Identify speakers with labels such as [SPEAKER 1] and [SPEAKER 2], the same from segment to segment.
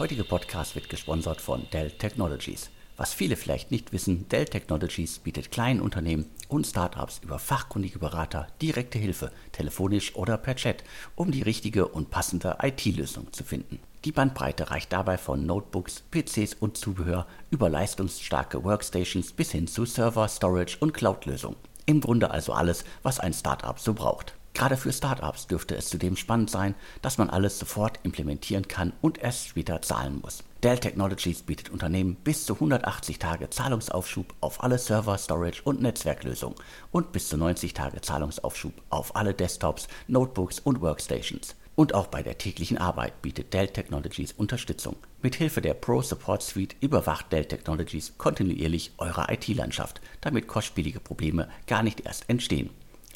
[SPEAKER 1] heutige Podcast wird gesponsert von Dell Technologies. Was viele vielleicht nicht wissen, Dell Technologies bietet kleinen Unternehmen und Startups über fachkundige Berater direkte Hilfe, telefonisch oder per Chat, um die richtige und passende IT-Lösung zu finden. Die Bandbreite reicht dabei von Notebooks, PCs und Zubehör über leistungsstarke Workstations bis hin zu Server, Storage und Cloud-Lösungen. Im Grunde also alles, was ein Startup so braucht. Gerade für Startups dürfte es zudem spannend sein, dass man alles sofort implementieren kann und erst später zahlen muss. Dell Technologies bietet Unternehmen bis zu 180 Tage Zahlungsaufschub auf alle Server, Storage und Netzwerklösungen und bis zu 90 Tage Zahlungsaufschub auf alle Desktops, Notebooks und Workstations. Und auch bei der täglichen Arbeit bietet Dell Technologies Unterstützung. Mit Hilfe der Pro Support Suite überwacht Dell Technologies kontinuierlich eure IT-Landschaft, damit kostspielige Probleme gar nicht erst entstehen.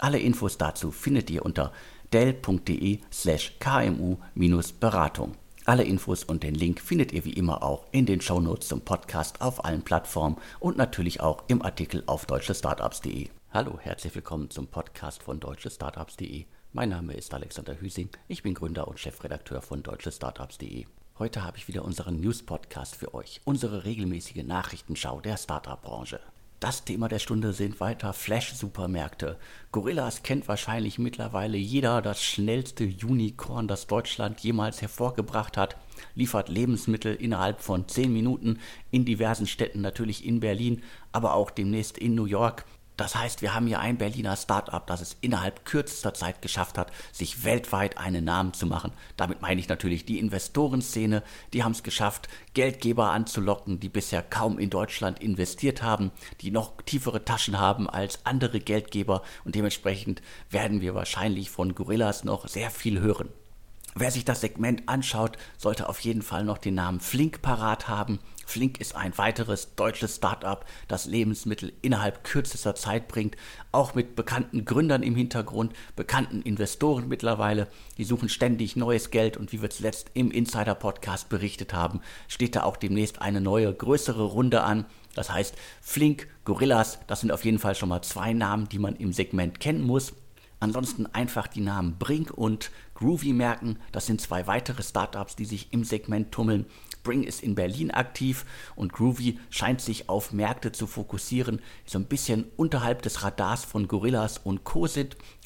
[SPEAKER 1] Alle Infos dazu findet ihr unter dell.de/kmu-beratung. Alle Infos und den Link findet ihr wie immer auch in den Shownotes zum Podcast auf allen Plattformen und natürlich auch im Artikel auf deutschestartups.de. Hallo, herzlich willkommen zum Podcast von deutschestartups.de. Mein Name ist Alexander Hüsing, ich bin Gründer und Chefredakteur von deutschestartups.de. Heute habe ich wieder unseren News-Podcast für euch, unsere regelmäßige Nachrichtenschau der Startup-Branche. Das Thema der Stunde sind weiter Flash-Supermärkte. Gorillas kennt wahrscheinlich mittlerweile jeder das schnellste Unicorn, das Deutschland jemals hervorgebracht hat. Liefert Lebensmittel innerhalb von 10 Minuten in diversen Städten, natürlich in Berlin, aber auch demnächst in New York. Das heißt, wir haben hier ein Berliner Start-up, das es innerhalb kürzester Zeit geschafft hat, sich weltweit einen Namen zu machen. Damit meine ich natürlich die Investorenszene. Die haben es geschafft, Geldgeber anzulocken, die bisher kaum in Deutschland investiert haben, die noch tiefere Taschen haben als andere Geldgeber und dementsprechend werden wir wahrscheinlich von Gorillas noch sehr viel hören. Wer sich das Segment anschaut, sollte auf jeden Fall noch den Namen Flink parat haben. Flink ist ein weiteres deutsches Start-up, das Lebensmittel innerhalb kürzester Zeit bringt, auch mit bekannten Gründern im Hintergrund, bekannten Investoren mittlerweile. Die suchen ständig neues Geld und wie wir zuletzt im Insider-Podcast berichtet haben, steht da auch demnächst eine neue, größere Runde an. Das heißt, Flink, Gorillas, das sind auf jeden Fall schon mal zwei Namen, die man im Segment kennen muss. Ansonsten einfach die Namen Brink und Groovy merken. Das sind zwei weitere Startups, die sich im Segment tummeln. Brink ist in Berlin aktiv und Groovy scheint sich auf Märkte zu fokussieren, so ein bisschen unterhalb des Radars von Gorillas und Co.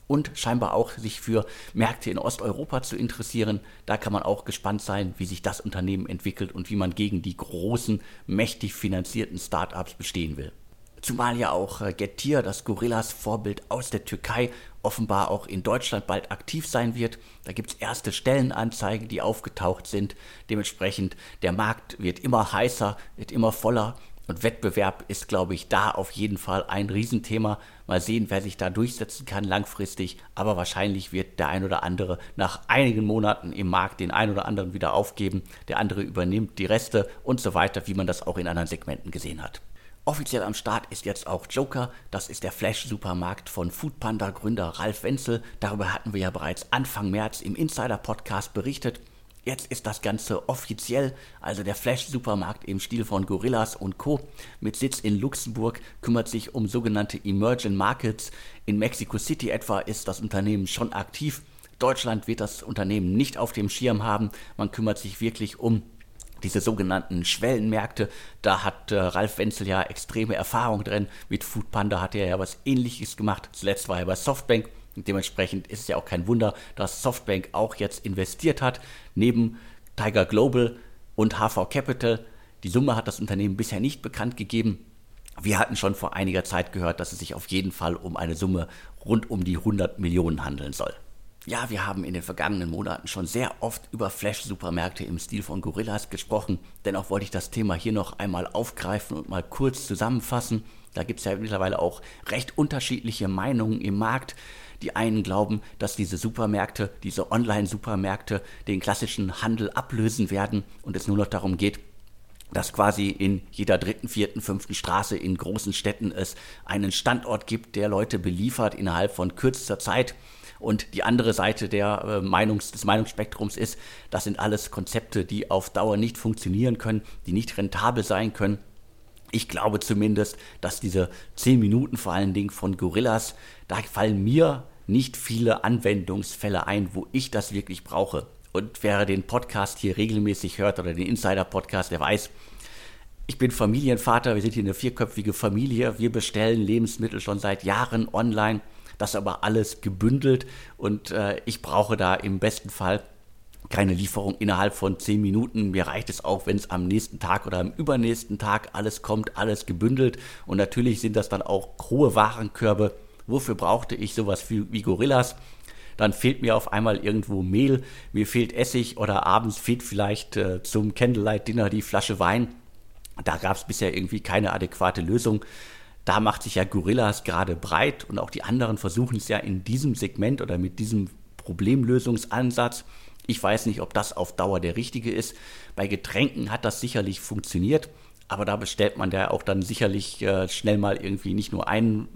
[SPEAKER 1] und scheinbar auch sich für Märkte in Osteuropa zu interessieren. Da kann man auch gespannt sein, wie sich das Unternehmen entwickelt und wie man gegen die großen, mächtig finanzierten Startups bestehen will. Zumal ja auch äh, Getir, das Gorillas Vorbild aus der Türkei, offenbar auch in Deutschland bald aktiv sein wird. Da gibt es erste Stellenanzeigen, die aufgetaucht sind. Dementsprechend, der Markt wird immer heißer, wird immer voller. Und Wettbewerb ist, glaube ich, da auf jeden Fall ein Riesenthema. Mal sehen, wer sich da durchsetzen kann langfristig. Aber wahrscheinlich wird der ein oder andere nach einigen Monaten im Markt den ein oder anderen wieder aufgeben. Der andere übernimmt die Reste und so weiter, wie man das auch in anderen Segmenten gesehen hat. Offiziell am Start ist jetzt auch Joker. Das ist der Flash-Supermarkt von Foodpanda-Gründer Ralf Wenzel. Darüber hatten wir ja bereits Anfang März im Insider-Podcast berichtet. Jetzt ist das Ganze offiziell, also der Flash-Supermarkt im Stil von Gorillas und Co. mit Sitz in Luxemburg kümmert sich um sogenannte Emerging Markets. In Mexico City etwa ist das Unternehmen schon aktiv. Deutschland wird das Unternehmen nicht auf dem Schirm haben. Man kümmert sich wirklich um diese sogenannten Schwellenmärkte, da hat äh, Ralf Wenzel ja extreme Erfahrung drin. Mit Foodpanda hat er ja was ähnliches gemacht. Zuletzt war er bei Softbank. Und dementsprechend ist es ja auch kein Wunder, dass Softbank auch jetzt investiert hat, neben Tiger Global und HV Capital. Die Summe hat das Unternehmen bisher nicht bekannt gegeben. Wir hatten schon vor einiger Zeit gehört, dass es sich auf jeden Fall um eine Summe rund um die 100 Millionen handeln soll. Ja, wir haben in den vergangenen Monaten schon sehr oft über Flash-Supermärkte im Stil von Gorillas gesprochen. Dennoch wollte ich das Thema hier noch einmal aufgreifen und mal kurz zusammenfassen. Da gibt es ja mittlerweile auch recht unterschiedliche Meinungen im Markt. Die einen glauben, dass diese Supermärkte, diese Online-Supermärkte den klassischen Handel ablösen werden und es nur noch darum geht, dass quasi in jeder dritten, vierten, fünften Straße in großen Städten es einen Standort gibt, der Leute beliefert innerhalb von kürzester Zeit. Und die andere Seite der, äh, Meinungs-, des Meinungsspektrums ist, das sind alles Konzepte, die auf Dauer nicht funktionieren können, die nicht rentabel sein können. Ich glaube zumindest, dass diese 10 Minuten vor allen Dingen von Gorillas, da fallen mir nicht viele Anwendungsfälle ein, wo ich das wirklich brauche. Und wer den Podcast hier regelmäßig hört oder den Insider-Podcast, der weiß, ich bin Familienvater, wir sind hier eine vierköpfige Familie, wir bestellen Lebensmittel schon seit Jahren online, das aber alles gebündelt und äh, ich brauche da im besten Fall keine Lieferung innerhalb von zehn Minuten. Mir reicht es auch, wenn es am nächsten Tag oder am übernächsten Tag alles kommt, alles gebündelt. Und natürlich sind das dann auch hohe Warenkörbe. Wofür brauchte ich sowas wie Gorillas? Dann fehlt mir auf einmal irgendwo Mehl, mir fehlt Essig oder abends fehlt vielleicht äh, zum Candlelight Dinner die Flasche Wein. Da gab es bisher irgendwie keine adäquate Lösung. Da macht sich ja Gorillas gerade breit und auch die anderen versuchen es ja in diesem Segment oder mit diesem Problemlösungsansatz. Ich weiß nicht, ob das auf Dauer der richtige ist. Bei Getränken hat das sicherlich funktioniert, aber da bestellt man ja auch dann sicherlich äh, schnell mal irgendwie nicht nur einen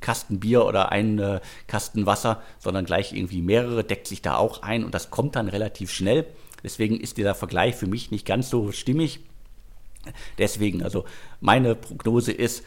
[SPEAKER 1] Kasten Bier oder einen äh, Kasten Wasser, sondern gleich irgendwie mehrere, deckt sich da auch ein und das kommt dann relativ schnell. Deswegen ist dieser Vergleich für mich nicht ganz so stimmig. Deswegen, also meine Prognose ist,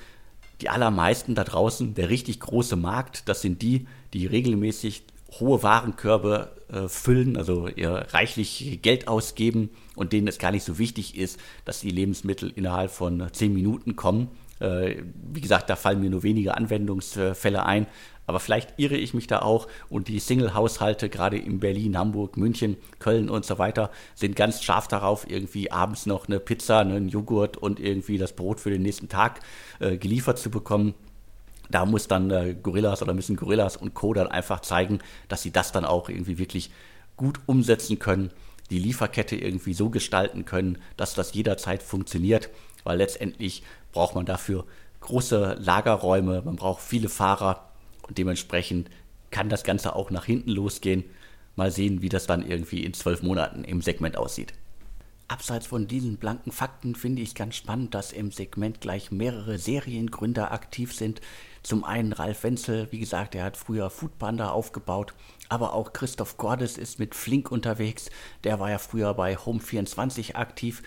[SPEAKER 1] die allermeisten da draußen, der richtig große Markt, das sind die, die regelmäßig hohe Warenkörbe äh, füllen, also ihr reichlich Geld ausgeben und denen es gar nicht so wichtig ist, dass die Lebensmittel innerhalb von zehn Minuten kommen. Äh, wie gesagt, da fallen mir nur wenige Anwendungsfälle ein, aber vielleicht irre ich mich da auch und die Single-Haushalte, gerade in Berlin, Hamburg, München, Köln und so weiter, sind ganz scharf darauf, irgendwie abends noch eine Pizza, einen Joghurt und irgendwie das Brot für den nächsten Tag äh, geliefert zu bekommen. Da muss dann äh, Gorillas oder müssen Gorillas und Co. dann einfach zeigen, dass sie das dann auch irgendwie wirklich gut umsetzen können, die Lieferkette irgendwie so gestalten können, dass das jederzeit funktioniert, weil letztendlich braucht man dafür große Lagerräume, man braucht viele Fahrer, und dementsprechend kann das Ganze auch nach hinten losgehen. Mal sehen, wie das dann irgendwie in zwölf Monaten im Segment aussieht. Abseits von diesen blanken Fakten finde ich ganz spannend, dass im Segment gleich mehrere Seriengründer aktiv sind. Zum einen Ralf Wenzel, wie gesagt, er hat früher Foodpanda aufgebaut, aber auch Christoph Gordes ist mit Flink unterwegs. Der war ja früher bei Home24 aktiv.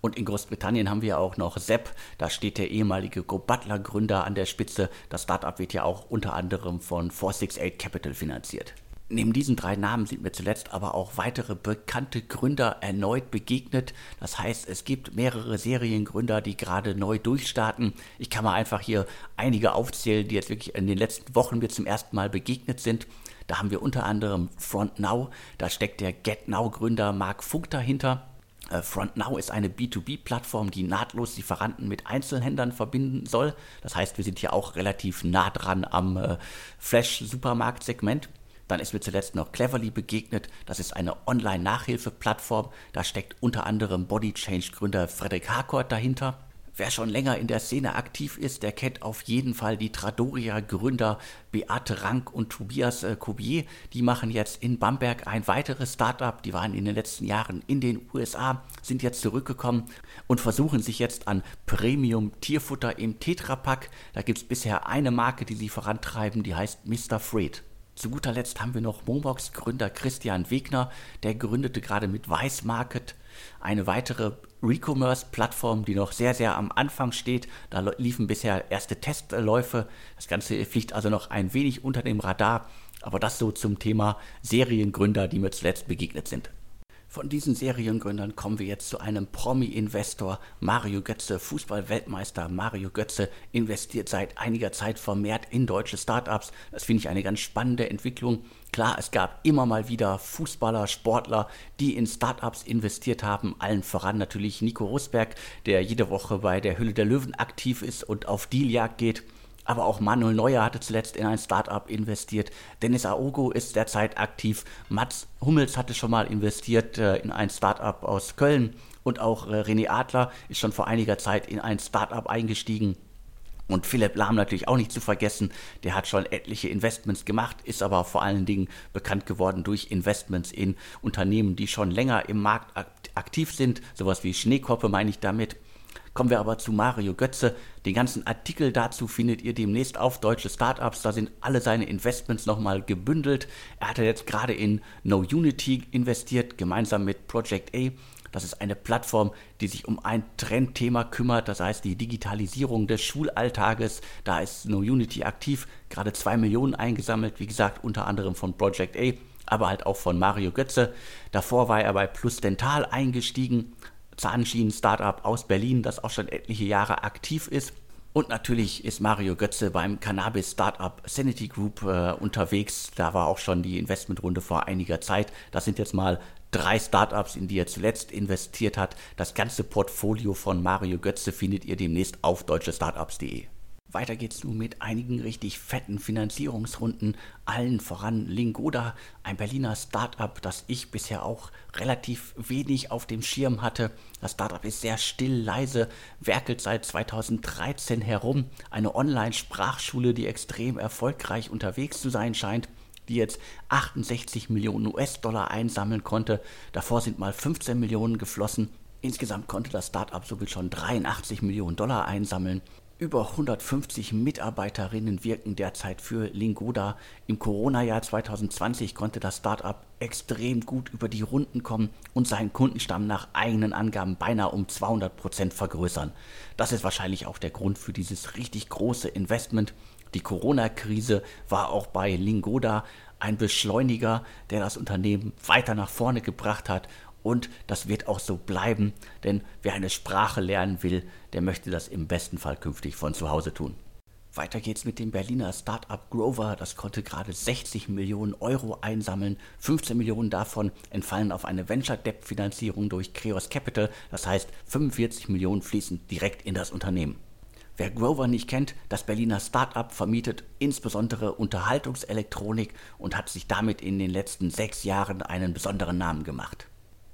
[SPEAKER 1] Und in Großbritannien haben wir auch noch Sepp, da steht der ehemalige Go Butler Gründer an der Spitze. Das Startup wird ja auch unter anderem von 468 Capital finanziert. Neben diesen drei Namen sind mir zuletzt aber auch weitere bekannte Gründer erneut begegnet. Das heißt, es gibt mehrere Seriengründer, die gerade neu durchstarten. Ich kann mal einfach hier einige aufzählen, die jetzt wirklich in den letzten Wochen mir zum ersten Mal begegnet sind. Da haben wir unter anderem FrontNow, da steckt der GetNow-Gründer Mark Funk dahinter. Äh, FrontNow ist eine B2B-Plattform, die nahtlos Lieferanten mit Einzelhändlern verbinden soll. Das heißt, wir sind hier auch relativ nah dran am äh, Flash-Supermarkt-Segment. Dann ist mir zuletzt noch Cleverly begegnet. Das ist eine Online-Nachhilfe-Plattform. Da steckt unter anderem Body Change-Gründer Frederik Harcourt dahinter. Wer schon länger in der Szene aktiv ist, der kennt auf jeden Fall die Tradoria-Gründer Beate Rank und Tobias äh, Kobier. Die machen jetzt in Bamberg ein weiteres Startup. Die waren in den letzten Jahren in den USA, sind jetzt zurückgekommen und versuchen sich jetzt an Premium-Tierfutter im Tetrapack. Da gibt es bisher eine Marke, die sie vorantreiben, die heißt Mr. Freight. Zu guter Letzt haben wir noch Momox-Gründer Christian Wegner, der gründete gerade mit Weiß Market eine weitere Recommerce-Plattform, die noch sehr, sehr am Anfang steht. Da liefen bisher erste Testläufe. Das Ganze fliegt also noch ein wenig unter dem Radar. Aber das so zum Thema Seriengründer, die mir zuletzt begegnet sind. Von diesen Seriengründern kommen wir jetzt zu einem Promi-Investor, Mario Götze, Fußball-Weltmeister. Mario Götze investiert seit einiger Zeit vermehrt in deutsche Startups. Das finde ich eine ganz spannende Entwicklung. Klar, es gab immer mal wieder Fußballer, Sportler, die in Startups investiert haben. Allen voran natürlich Nico Rosberg, der jede Woche bei der Hülle der Löwen aktiv ist und auf Dealjagd geht. Aber auch Manuel Neuer hatte zuletzt in ein Startup investiert. Dennis Aogo ist derzeit aktiv. Mats Hummels hatte schon mal investiert äh, in ein Startup aus Köln. Und auch äh, René Adler ist schon vor einiger Zeit in ein Startup eingestiegen. Und Philipp Lahm natürlich auch nicht zu vergessen, der hat schon etliche Investments gemacht, ist aber vor allen Dingen bekannt geworden durch Investments in Unternehmen, die schon länger im Markt aktiv sind, sowas wie Schneekoppe meine ich damit. Kommen wir aber zu Mario Götze. Den ganzen Artikel dazu findet ihr demnächst auf Deutsche Startups. Da sind alle seine Investments nochmal gebündelt. Er hatte jetzt gerade in No Unity investiert, gemeinsam mit Project A. Das ist eine Plattform, die sich um ein Trendthema kümmert, das heißt die Digitalisierung des Schulalltages. Da ist No Unity aktiv, gerade zwei Millionen eingesammelt, wie gesagt, unter anderem von Project A aber halt auch von Mario Götze. Davor war er bei Plus Dental eingestiegen, Zahnschienen-Startup aus Berlin, das auch schon etliche Jahre aktiv ist. Und natürlich ist Mario Götze beim Cannabis-Startup Sanity Group äh, unterwegs. Da war auch schon die Investmentrunde vor einiger Zeit. Das sind jetzt mal drei Startups, in die er zuletzt investiert hat. Das ganze Portfolio von Mario Götze findet ihr demnächst auf deutschestartups.de. Weiter geht's nun mit einigen richtig fetten Finanzierungsrunden, allen voran Lingoda, ein Berliner Startup, das ich bisher auch relativ wenig auf dem Schirm hatte. Das Startup ist sehr still, leise, werkelt seit 2013 herum, eine Online-Sprachschule, die extrem erfolgreich unterwegs zu sein scheint die jetzt 68 Millionen US-Dollar einsammeln konnte. Davor sind mal 15 Millionen geflossen. Insgesamt konnte das Startup somit schon 83 Millionen Dollar einsammeln. Über 150 Mitarbeiterinnen wirken derzeit für Lingoda. Im Corona-Jahr 2020 konnte das Startup extrem gut über die Runden kommen und seinen Kundenstamm nach eigenen Angaben beinahe um 200 Prozent vergrößern. Das ist wahrscheinlich auch der Grund für dieses richtig große Investment. Die Corona-Krise war auch bei Lingoda ein Beschleuniger, der das Unternehmen weiter nach vorne gebracht hat und das wird auch so bleiben, denn wer eine Sprache lernen will, der möchte das im besten Fall künftig von zu Hause tun. Weiter geht's mit dem Berliner Startup Grover. Das konnte gerade 60 Millionen Euro einsammeln. 15 Millionen davon entfallen auf eine Venture Debt Finanzierung durch Creos Capital. Das heißt, 45 Millionen fließen direkt in das Unternehmen. Wer Grover nicht kennt, das Berliner Startup vermietet insbesondere Unterhaltungselektronik und hat sich damit in den letzten sechs Jahren einen besonderen Namen gemacht.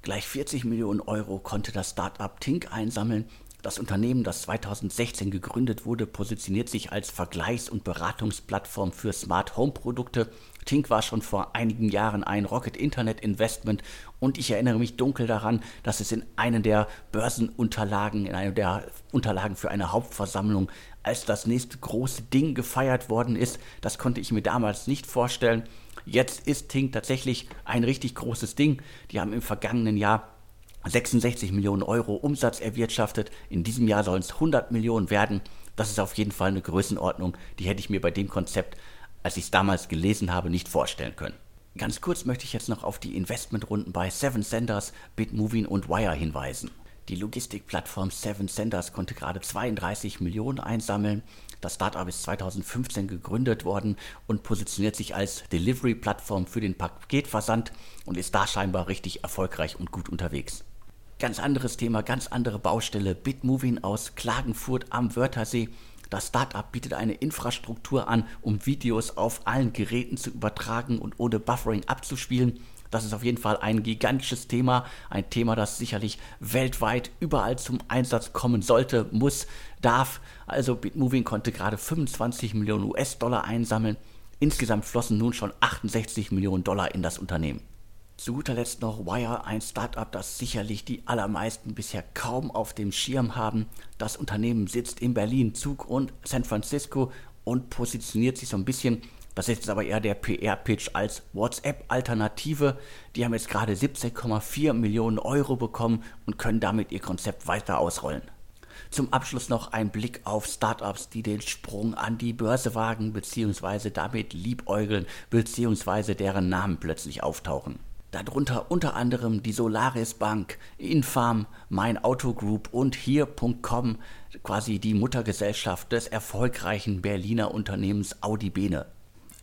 [SPEAKER 1] Gleich 40 Millionen Euro konnte das Startup Tink einsammeln. Das Unternehmen, das 2016 gegründet wurde, positioniert sich als Vergleichs- und Beratungsplattform für Smart Home Produkte. Tink war schon vor einigen Jahren ein Rocket Internet Investment und ich erinnere mich dunkel daran, dass es in einem der Börsenunterlagen, in einer der Unterlagen für eine Hauptversammlung als das nächste große Ding gefeiert worden ist. Das konnte ich mir damals nicht vorstellen. Jetzt ist Tink tatsächlich ein richtig großes Ding. Die haben im vergangenen Jahr 66 Millionen Euro Umsatz erwirtschaftet. In diesem Jahr sollen es 100 Millionen werden. Das ist auf jeden Fall eine Größenordnung, die hätte ich mir bei dem Konzept, als ich es damals gelesen habe, nicht vorstellen können. Ganz kurz möchte ich jetzt noch auf die Investmentrunden bei Seven Senders, Bitmoving und Wire hinweisen. Die Logistikplattform Seven Senders konnte gerade 32 Millionen einsammeln. Das Startup ist 2015 gegründet worden und positioniert sich als Delivery-Plattform für den Paketversand und ist da scheinbar richtig erfolgreich und gut unterwegs. Ganz anderes Thema, ganz andere Baustelle. Bitmoving aus Klagenfurt am Wörthersee. Das Startup bietet eine Infrastruktur an, um Videos auf allen Geräten zu übertragen und ohne Buffering abzuspielen. Das ist auf jeden Fall ein gigantisches Thema, ein Thema, das sicherlich weltweit überall zum Einsatz kommen sollte, muss, darf. Also Bitmoving konnte gerade 25 Millionen US-Dollar einsammeln. Insgesamt flossen nun schon 68 Millionen Dollar in das Unternehmen. Zu guter Letzt noch Wire, ein Startup, das sicherlich die allermeisten bisher kaum auf dem Schirm haben. Das Unternehmen sitzt in Berlin, Zug und San Francisco und positioniert sich so ein bisschen das ist jetzt aber eher der PR-Pitch als WhatsApp-Alternative. Die haben jetzt gerade 17,4 Millionen Euro bekommen und können damit ihr Konzept weiter ausrollen. Zum Abschluss noch ein Blick auf Startups, die den Sprung an die Börse wagen bzw. damit liebäugeln bzw. deren Namen plötzlich auftauchen. Darunter unter anderem die Solaris Bank, Infarm, Mein Auto Group und hier.com, quasi die Muttergesellschaft des erfolgreichen Berliner Unternehmens Audi Bene.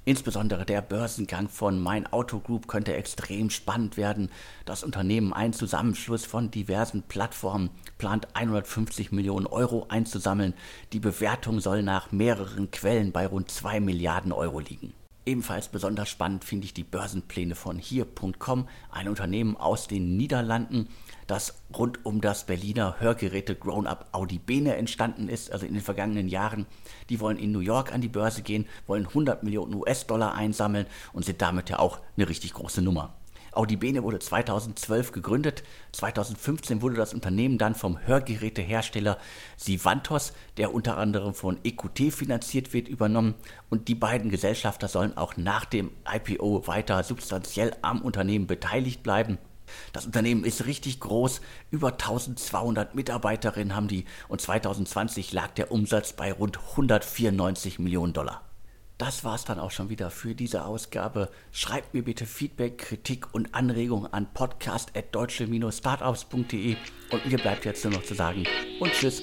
[SPEAKER 1] Insbesondere der Börsengang von Mein Auto Group könnte extrem spannend werden. Das Unternehmen, ein Zusammenschluss von diversen Plattformen, plant 150 Millionen Euro einzusammeln. Die Bewertung soll nach mehreren Quellen bei rund 2 Milliarden Euro liegen. Ebenfalls besonders spannend finde ich die Börsenpläne von hier.com, ein Unternehmen aus den Niederlanden, das rund um das Berliner Hörgeräte Grown-Up Audi Bene entstanden ist, also in den vergangenen Jahren. Die wollen in New York an die Börse gehen, wollen 100 Millionen US-Dollar einsammeln und sind damit ja auch eine richtig große Nummer. Audi Bene wurde 2012 gegründet. 2015 wurde das Unternehmen dann vom Hörgerätehersteller Sivantos, der unter anderem von EQT finanziert wird, übernommen. Und die beiden Gesellschafter sollen auch nach dem IPO weiter substanziell am Unternehmen beteiligt bleiben. Das Unternehmen ist richtig groß, über 1200 Mitarbeiterinnen haben die und 2020 lag der Umsatz bei rund 194 Millionen Dollar. Das war es dann auch schon wieder für diese Ausgabe. Schreibt mir bitte Feedback, Kritik und Anregungen an podcast.deutsche-startups.de und mir bleibt jetzt nur noch zu sagen und tschüss